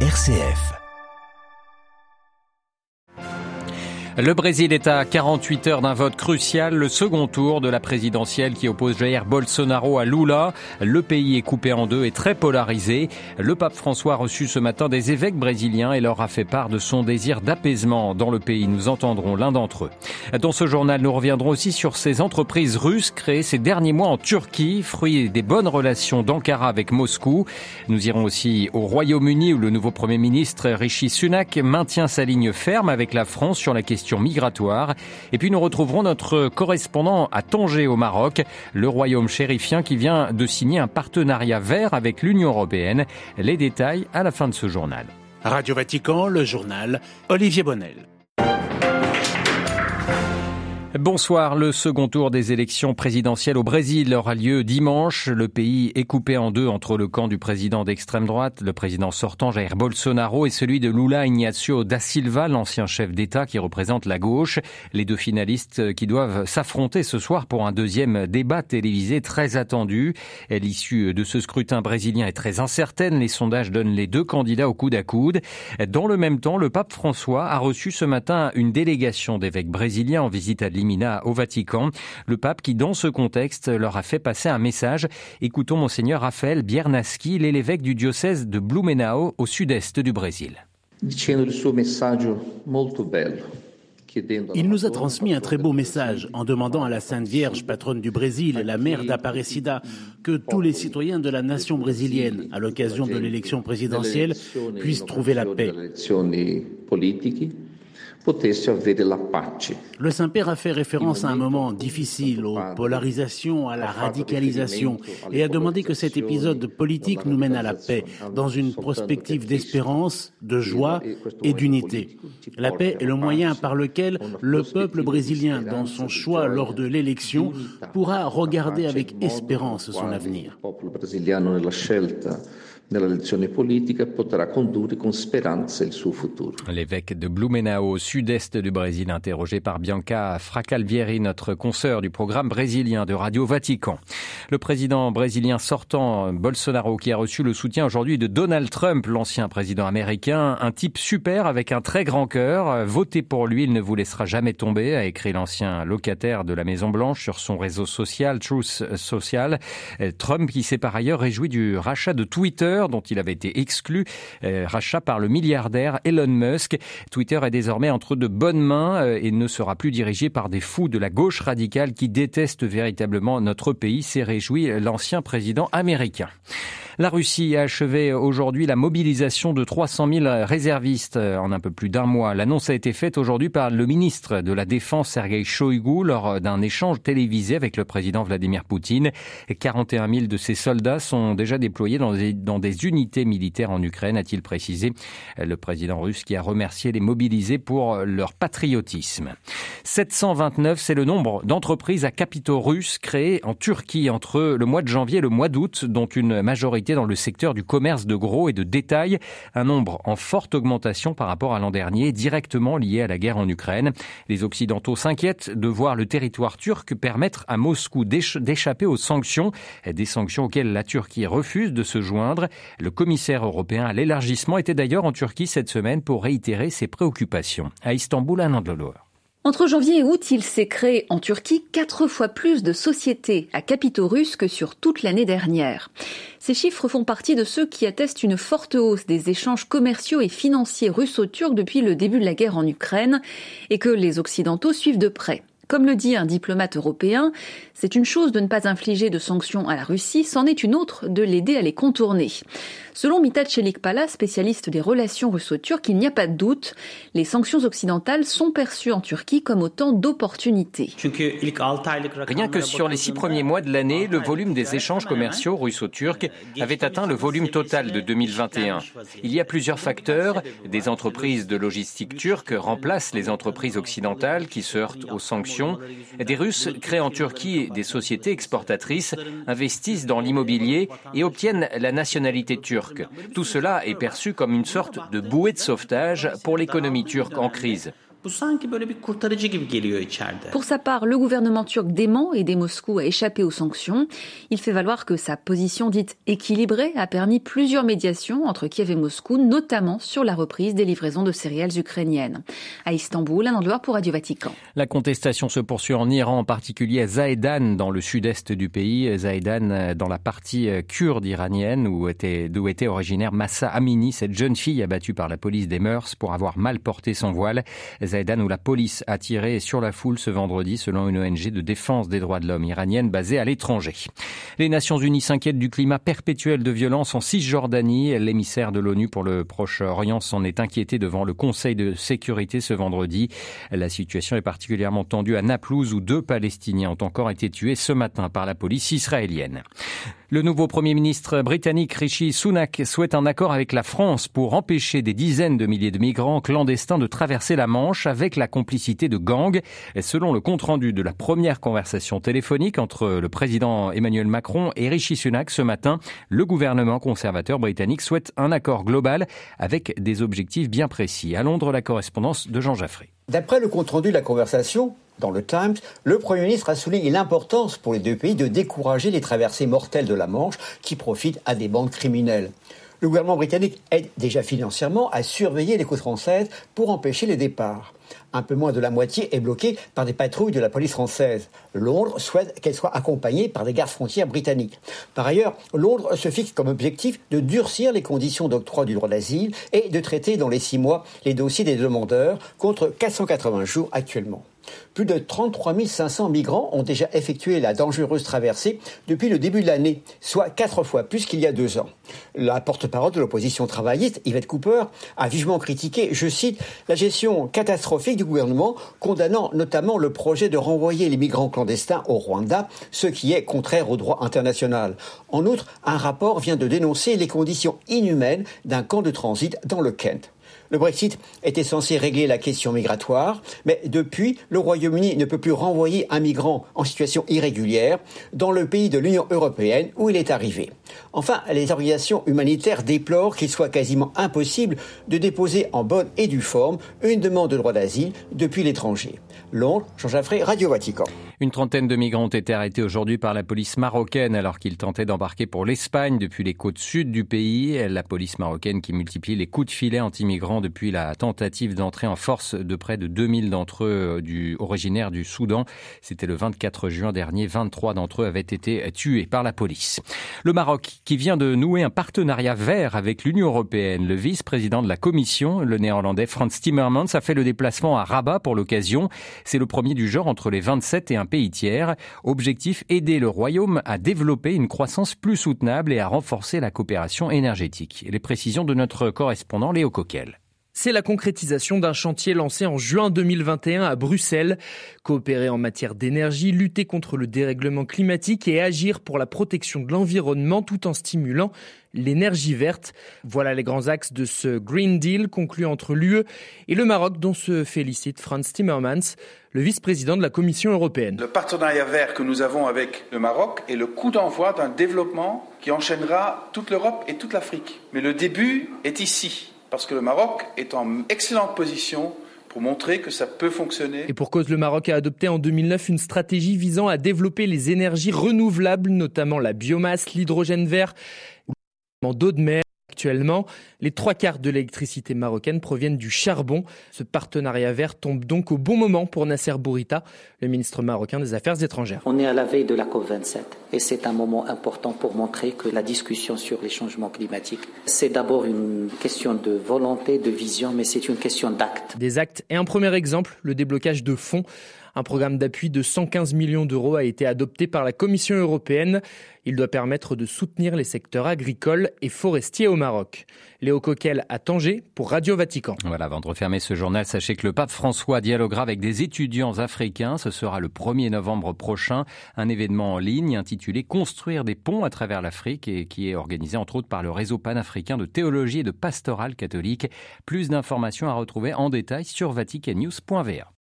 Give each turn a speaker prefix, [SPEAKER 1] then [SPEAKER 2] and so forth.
[SPEAKER 1] RCF. Le Brésil est à 48 heures d'un vote crucial, le second tour de la présidentielle qui oppose Jair Bolsonaro à Lula. Le pays est coupé en deux et très polarisé. Le pape François a reçu ce matin des évêques brésiliens et leur a fait part de son désir d'apaisement dans le pays. Nous entendrons l'un d'entre eux. Dans ce journal, nous reviendrons aussi sur ces entreprises russes créées ces derniers mois en Turquie, fruit des bonnes relations d'Ankara avec Moscou. Nous irons aussi au Royaume-Uni où le nouveau Premier ministre Rishi Sunak maintient sa ligne ferme avec la France sur la question migratoire. Et puis nous retrouverons notre correspondant à Tanger au Maroc, le royaume chérifien qui vient de signer un partenariat vert avec l'Union européenne. Les détails à la fin de ce journal.
[SPEAKER 2] Radio Vatican, le journal Olivier Bonnel.
[SPEAKER 1] Bonsoir. Le second tour des élections présidentielles au Brésil aura lieu dimanche. Le pays est coupé en deux entre le camp du président d'extrême droite, le président sortant Jair Bolsonaro, et celui de Lula Ignacio da Silva, l'ancien chef d'État qui représente la gauche. Les deux finalistes qui doivent s'affronter ce soir pour un deuxième débat télévisé très attendu. L'issue de ce scrutin brésilien est très incertaine. Les sondages donnent les deux candidats au coude à coude. Dans le même temps, le pape François a reçu ce matin une délégation d'évêques brésiliens en visite à au Vatican. Le pape qui, dans ce contexte, leur a fait passer un message. Écoutons Monseigneur Raphaël Biernaski, l'évêque du diocèse de Blumenau au sud-est du Brésil.
[SPEAKER 3] Il nous a transmis un très beau message en demandant à la Sainte Vierge, patronne du Brésil, la mère d'Aparecida, que tous les citoyens de la nation brésilienne, à l'occasion de l'élection présidentielle, puissent trouver la paix. Le Saint-Père a fait référence à un moment difficile, aux polarisations, à la radicalisation, et a demandé que cet épisode politique nous mène à la paix, dans une prospective d'espérance, de joie et d'unité. La paix est le moyen par lequel le peuple brésilien, dans son choix lors de l'élection, pourra regarder avec espérance son avenir.
[SPEAKER 1] L'évêque de Blumenau, au sud-est du Brésil, interrogé par Bianca Fracalvieri, notre consoeur du programme brésilien de Radio Vatican. Le président brésilien sortant, Bolsonaro, qui a reçu le soutien aujourd'hui de Donald Trump, l'ancien président américain, un type super avec un très grand cœur. Votez pour lui, il ne vous laissera jamais tomber, a écrit l'ancien locataire de la Maison Blanche sur son réseau social, Truth Social. Trump qui s'est par ailleurs réjoui du rachat de Twitter dont il avait été exclu, euh, rachat par le milliardaire Elon Musk. Twitter est désormais entre de bonnes mains euh, et ne sera plus dirigé par des fous de la gauche radicale qui détestent véritablement notre pays, s'est réjoui l'ancien président américain. La Russie a achevé aujourd'hui la mobilisation de 300 000 réservistes en un peu plus d'un mois. L'annonce a été faite aujourd'hui par le ministre de la Défense Sergei Shoigu lors d'un échange télévisé avec le président Vladimir Poutine. 41 000 de ces soldats sont déjà déployés dans des, dans des unités militaires en Ukraine, a-t-il précisé. Le président russe qui a remercié les mobilisés pour leur patriotisme. 729, c'est le nombre d'entreprises à capitaux russes créées en Turquie entre le mois de janvier et le mois d'août, dont une majorité dans le secteur du commerce de gros et de détail, un nombre en forte augmentation par rapport à l'an dernier, directement lié à la guerre en Ukraine. Les Occidentaux s'inquiètent de voir le territoire turc permettre à Moscou d'échapper aux sanctions, des sanctions auxquelles la Turquie refuse de se joindre. Le commissaire européen à l'élargissement était d'ailleurs en Turquie cette semaine pour réitérer ses préoccupations. À Istanbul, un Andalor.
[SPEAKER 4] Entre janvier et août, il s'est créé en Turquie quatre fois plus de sociétés à capitaux russes que sur toute l'année dernière. Ces chiffres font partie de ceux qui attestent une forte hausse des échanges commerciaux et financiers russo-turcs depuis le début de la guerre en Ukraine et que les Occidentaux suivent de près. Comme le dit un diplomate européen, c'est une chose de ne pas infliger de sanctions à la Russie, c'en est une autre de l'aider à les contourner. Selon Mithat Chelikpala, spécialiste des relations russo-turques, il n'y a pas de doute, les sanctions occidentales sont perçues en Turquie comme autant d'opportunités.
[SPEAKER 1] Rien que sur les six premiers mois de l'année, le volume des échanges commerciaux russo-turcs avait atteint le volume total de 2021. Il y a plusieurs facteurs. Des entreprises de logistique turques remplacent les entreprises occidentales qui se heurtent aux sanctions. Des Russes créent en Turquie des sociétés exportatrices investissent dans l'immobilier et obtiennent la nationalité turque. Tout cela est perçu comme une sorte de bouée de sauvetage pour l'économie turque en crise.
[SPEAKER 4] Pour sa part, le gouvernement turc dément aider Moscou à échapper aux sanctions. Il fait valoir que sa position dite équilibrée a permis plusieurs médiations entre Kiev et Moscou, notamment sur la reprise des livraisons de céréales ukrainiennes. À Istanbul, un endroit pour Radio Vatican.
[SPEAKER 1] La contestation se poursuit en Iran, en particulier à Zahedan, dans le sud-est du pays. Zahedan, dans la partie kurde iranienne, où était, d'où était originaire Massa Amini, cette jeune fille abattue par la police des mœurs pour avoir mal porté son voile. Zahedan, où la police a tiré sur la foule ce vendredi, selon une ONG de défense des droits de l'homme iranienne basée à l'étranger. Les Nations Unies s'inquiètent du climat perpétuel de violence en Cisjordanie. L'émissaire de l'ONU pour le Proche-Orient s'en est inquiété devant le Conseil de sécurité ce vendredi. La situation est particulièrement tendue à Naplouse où deux Palestiniens ont encore été tués ce matin par la police israélienne. Le nouveau Premier ministre britannique Rishi Sunak souhaite un accord avec la France pour empêcher des dizaines de milliers de migrants clandestins de traverser la Manche avec la complicité de gangs. Selon le compte-rendu de la première conversation téléphonique entre le président Emmanuel Macron et Rishi Sunak ce matin, le gouvernement conservateur britannique souhaite un accord global avec des objectifs bien précis. À Londres, la correspondance de Jean Jaffré.
[SPEAKER 5] D'après le compte-rendu de la conversation, dans le Times, le Premier ministre a souligné l'importance pour les deux pays de décourager les traversées mortelles de la Manche qui profitent à des bandes criminelles. Le gouvernement britannique aide déjà financièrement à surveiller les côtes françaises pour empêcher les départs. Un peu moins de la moitié est bloquée par des patrouilles de la police française. Londres souhaite qu'elle soit accompagnée par des gardes frontières britanniques. Par ailleurs, Londres se fixe comme objectif de durcir les conditions d'octroi du droit d'asile et de traiter dans les six mois les dossiers des demandeurs contre 480 jours actuellement. Plus de 33 500 migrants ont déjà effectué la dangereuse traversée depuis le début de l'année, soit quatre fois plus qu'il y a deux ans. La porte-parole de l'opposition travailliste, Yvette Cooper, a vivement critiqué, je cite, la gestion catastrophique du gouvernement, condamnant notamment le projet de renvoyer les migrants clandestins au Rwanda, ce qui est contraire au droit international. En outre, un rapport vient de dénoncer les conditions inhumaines d'un camp de transit dans le Kent. Le Brexit était censé régler la question migratoire, mais depuis, le Royaume-Uni ne peut plus renvoyer un migrant en situation irrégulière dans le pays de l'Union européenne où il est arrivé. Enfin, les organisations humanitaires déplorent qu'il soit quasiment impossible de déposer en bonne et due forme une demande de droit d'asile depuis l'étranger. Londres, Jean Jaffré, Radio Vatican.
[SPEAKER 1] Une trentaine de migrants ont été arrêtés aujourd'hui par la police marocaine alors qu'ils tentaient d'embarquer pour l'Espagne depuis les côtes sud du pays. La police marocaine qui multiplie les coups de filet anti-migrants depuis la tentative d'entrée en force de près de 2000 d'entre eux du, originaires du Soudan. C'était le 24 juin dernier. 23 d'entre eux avaient été tués par la police. Le Maroc qui vient de nouer un partenariat vert avec l'Union européenne. Le vice-président de la Commission, le néerlandais Frans Timmermans, a fait le déplacement à Rabat pour l'occasion. C'est le premier du genre entre les 27 et un pays tiers. Objectif, aider le Royaume à développer une croissance plus soutenable et à renforcer la coopération énergétique. les précisions de notre correspondant Léo Coquel.
[SPEAKER 6] C'est la concrétisation d'un chantier lancé en juin 2021 à Bruxelles. Coopérer en matière d'énergie, lutter contre le dérèglement climatique et agir pour la protection de l'environnement tout en stimulant l'énergie verte. Voilà les grands axes de ce Green Deal conclu entre l'UE et le Maroc dont se félicite Franz Timmermans, le vice-président de la Commission européenne.
[SPEAKER 7] Le partenariat vert que nous avons avec le Maroc est le coup d'envoi d'un développement qui enchaînera toute l'Europe et toute l'Afrique. Mais le début est ici parce que le Maroc est en excellente position pour montrer que ça peut fonctionner.
[SPEAKER 6] Et pour cause, le Maroc a adopté en 2009 une stratégie visant à développer les énergies renouvelables, notamment la biomasse, l'hydrogène vert, d'eau de mer. Actuellement, les trois quarts de l'électricité marocaine proviennent du charbon. Ce partenariat vert tombe donc au bon moment pour Nasser Bourita, le ministre marocain des Affaires étrangères.
[SPEAKER 8] On est à la veille de la COP27 et c'est un moment important pour montrer que la discussion sur les changements climatiques, c'est d'abord une question de volonté, de vision, mais c'est une question d'actes.
[SPEAKER 6] Des actes et un premier exemple, le déblocage de fonds. Un programme d'appui de 115 millions d'euros a été adopté par la Commission européenne. Il doit permettre de soutenir les secteurs agricoles et forestiers au Maroc. Léo Coquel à Tanger pour Radio Vatican.
[SPEAKER 1] Voilà, avant de refermer ce journal, sachez que le pape François dialoguera avec des étudiants africains. Ce sera le 1er novembre prochain. Un événement en ligne intitulé Construire des ponts à travers l'Afrique et qui est organisé entre autres par le réseau panafricain de théologie et de pastorale catholique. Plus d'informations à retrouver en détail sur vaticannews.va.